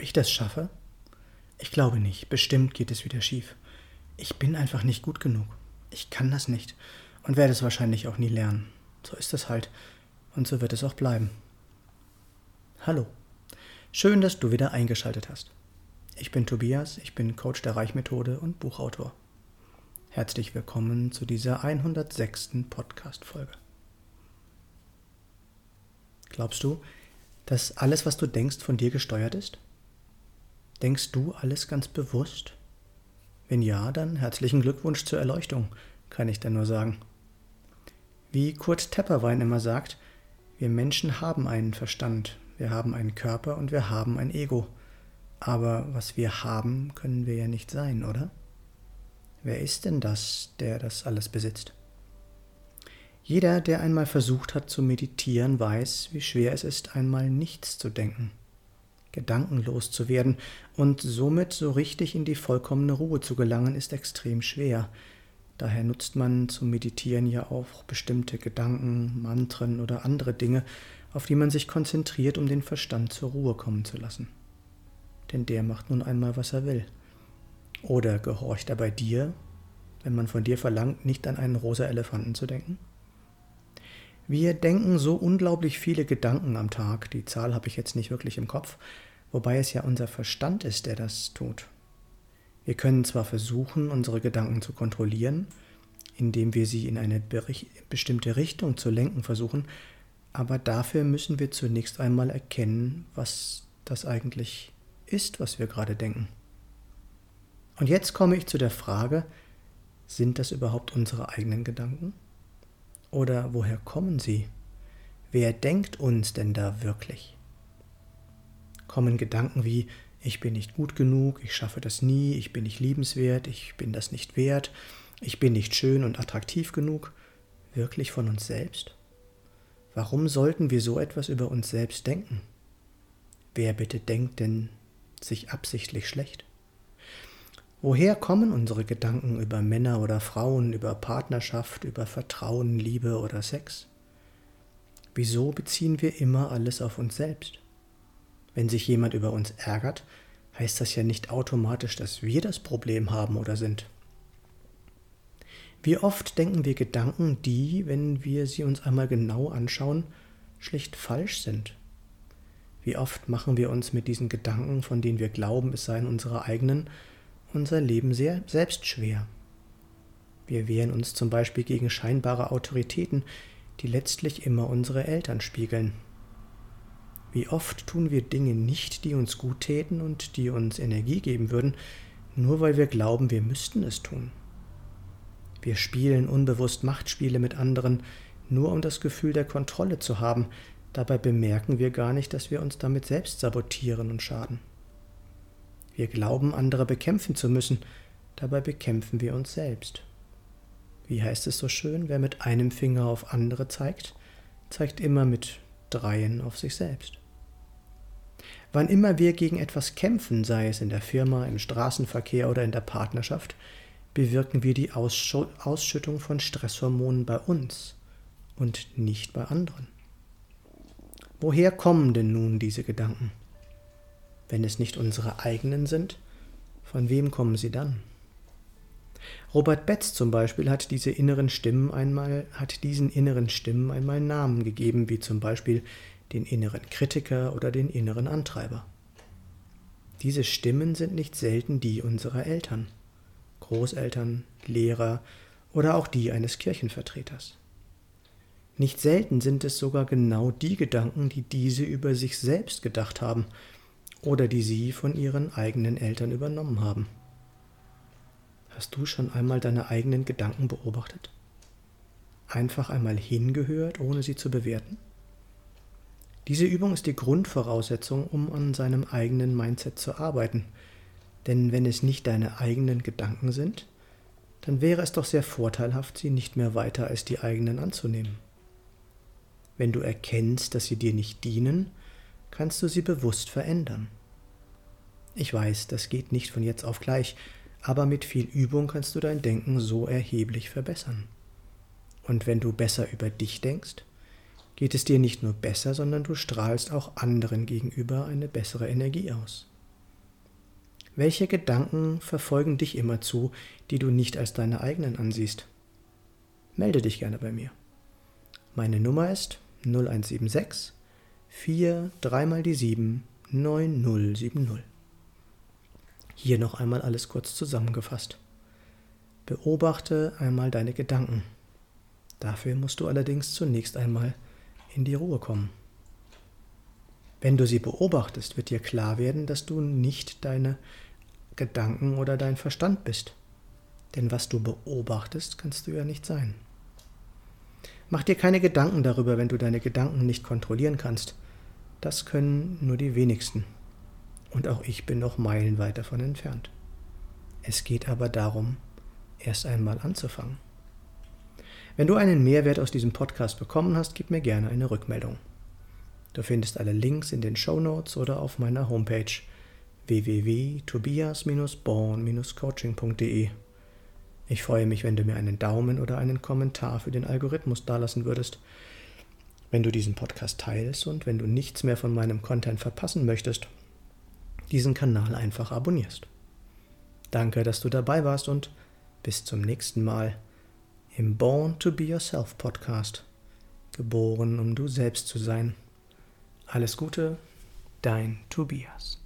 Ich das schaffe? Ich glaube nicht. Bestimmt geht es wieder schief. Ich bin einfach nicht gut genug. Ich kann das nicht und werde es wahrscheinlich auch nie lernen. So ist es halt. Und so wird es auch bleiben. Hallo. Schön, dass du wieder eingeschaltet hast. Ich bin Tobias, ich bin Coach der Reichmethode und Buchautor. Herzlich willkommen zu dieser 106. Podcast-Folge. Glaubst du, dass alles, was du denkst, von dir gesteuert ist? Denkst du alles ganz bewusst? Wenn ja, dann herzlichen Glückwunsch zur Erleuchtung, kann ich dir nur sagen. Wie Kurt Tepperwein immer sagt, wir Menschen haben einen Verstand, wir haben einen Körper und wir haben ein Ego. Aber was wir haben, können wir ja nicht sein, oder? Wer ist denn das, der das alles besitzt? Jeder, der einmal versucht hat zu meditieren, weiß, wie schwer es ist, einmal nichts zu denken, gedankenlos zu werden und somit so richtig in die vollkommene Ruhe zu gelangen, ist extrem schwer. Daher nutzt man zum Meditieren ja auch bestimmte Gedanken, Mantren oder andere Dinge, auf die man sich konzentriert, um den Verstand zur Ruhe kommen zu lassen. Denn der macht nun einmal, was er will. Oder gehorcht er bei dir, wenn man von dir verlangt, nicht an einen rosa Elefanten zu denken? Wir denken so unglaublich viele Gedanken am Tag, die Zahl habe ich jetzt nicht wirklich im Kopf, wobei es ja unser Verstand ist, der das tut. Wir können zwar versuchen, unsere Gedanken zu kontrollieren, indem wir sie in eine bestimmte Richtung zu lenken versuchen, aber dafür müssen wir zunächst einmal erkennen, was das eigentlich ist, was wir gerade denken. Und jetzt komme ich zu der Frage, sind das überhaupt unsere eigenen Gedanken? Oder woher kommen sie? Wer denkt uns denn da wirklich? Kommen Gedanken wie ich bin nicht gut genug, ich schaffe das nie, ich bin nicht liebenswert, ich bin das nicht wert, ich bin nicht schön und attraktiv genug, wirklich von uns selbst? Warum sollten wir so etwas über uns selbst denken? Wer bitte denkt denn sich absichtlich schlecht? Woher kommen unsere Gedanken über Männer oder Frauen, über Partnerschaft, über Vertrauen, Liebe oder Sex? Wieso beziehen wir immer alles auf uns selbst? Wenn sich jemand über uns ärgert, heißt das ja nicht automatisch, dass wir das Problem haben oder sind. Wie oft denken wir Gedanken, die, wenn wir sie uns einmal genau anschauen, schlicht falsch sind? Wie oft machen wir uns mit diesen Gedanken, von denen wir glauben, es seien unsere eigenen, unser Leben sehr selbst schwer? Wir wehren uns zum Beispiel gegen scheinbare Autoritäten, die letztlich immer unsere Eltern spiegeln. Wie oft tun wir Dinge nicht, die uns gut täten und die uns Energie geben würden, nur weil wir glauben, wir müssten es tun. Wir spielen unbewusst Machtspiele mit anderen, nur um das Gefühl der Kontrolle zu haben, dabei bemerken wir gar nicht, dass wir uns damit selbst sabotieren und schaden. Wir glauben, andere bekämpfen zu müssen, dabei bekämpfen wir uns selbst. Wie heißt es so schön, wer mit einem Finger auf andere zeigt, zeigt immer mit dreien auf sich selbst. Wann immer wir gegen etwas kämpfen, sei es in der Firma, im Straßenverkehr oder in der Partnerschaft, bewirken wir die Ausschüttung von Stresshormonen bei uns und nicht bei anderen. Woher kommen denn nun diese Gedanken? Wenn es nicht unsere eigenen sind, von wem kommen sie dann? Robert Betz zum Beispiel hat diese inneren Stimmen einmal, hat diesen inneren Stimmen einmal Namen gegeben, wie zum Beispiel den inneren Kritiker oder den inneren Antreiber. Diese Stimmen sind nicht selten die unserer Eltern, Großeltern, Lehrer oder auch die eines Kirchenvertreters. Nicht selten sind es sogar genau die Gedanken, die diese über sich selbst gedacht haben oder die sie von ihren eigenen Eltern übernommen haben. Hast du schon einmal deine eigenen Gedanken beobachtet? Einfach einmal hingehört, ohne sie zu bewerten? Diese Übung ist die Grundvoraussetzung, um an seinem eigenen Mindset zu arbeiten. Denn wenn es nicht deine eigenen Gedanken sind, dann wäre es doch sehr vorteilhaft, sie nicht mehr weiter als die eigenen anzunehmen. Wenn du erkennst, dass sie dir nicht dienen, kannst du sie bewusst verändern. Ich weiß, das geht nicht von jetzt auf gleich, aber mit viel Übung kannst du dein Denken so erheblich verbessern. Und wenn du besser über dich denkst, geht es dir nicht nur besser, sondern du strahlst auch anderen gegenüber eine bessere Energie aus. Welche Gedanken verfolgen dich immer zu, die du nicht als deine eigenen ansiehst? Melde dich gerne bei mir. Meine Nummer ist 0176 4 3 mal die 7 9070. Hier noch einmal alles kurz zusammengefasst. Beobachte einmal deine Gedanken. Dafür musst du allerdings zunächst einmal in die Ruhe kommen. Wenn du sie beobachtest, wird dir klar werden, dass du nicht deine Gedanken oder dein Verstand bist. Denn was du beobachtest, kannst du ja nicht sein. Mach dir keine Gedanken darüber, wenn du deine Gedanken nicht kontrollieren kannst. Das können nur die wenigsten. Und auch ich bin noch meilenweit davon entfernt. Es geht aber darum, erst einmal anzufangen. Wenn du einen Mehrwert aus diesem Podcast bekommen hast, gib mir gerne eine Rückmeldung. Du findest alle Links in den Show Notes oder auf meiner Homepage www.tobias-born-coaching.de. Ich freue mich, wenn du mir einen Daumen oder einen Kommentar für den Algorithmus dalassen würdest, wenn du diesen Podcast teilst und wenn du nichts mehr von meinem Content verpassen möchtest, diesen Kanal einfach abonnierst. Danke, dass du dabei warst und bis zum nächsten Mal im Born to Be Yourself Podcast. Geboren, um du selbst zu sein. Alles Gute, dein Tobias.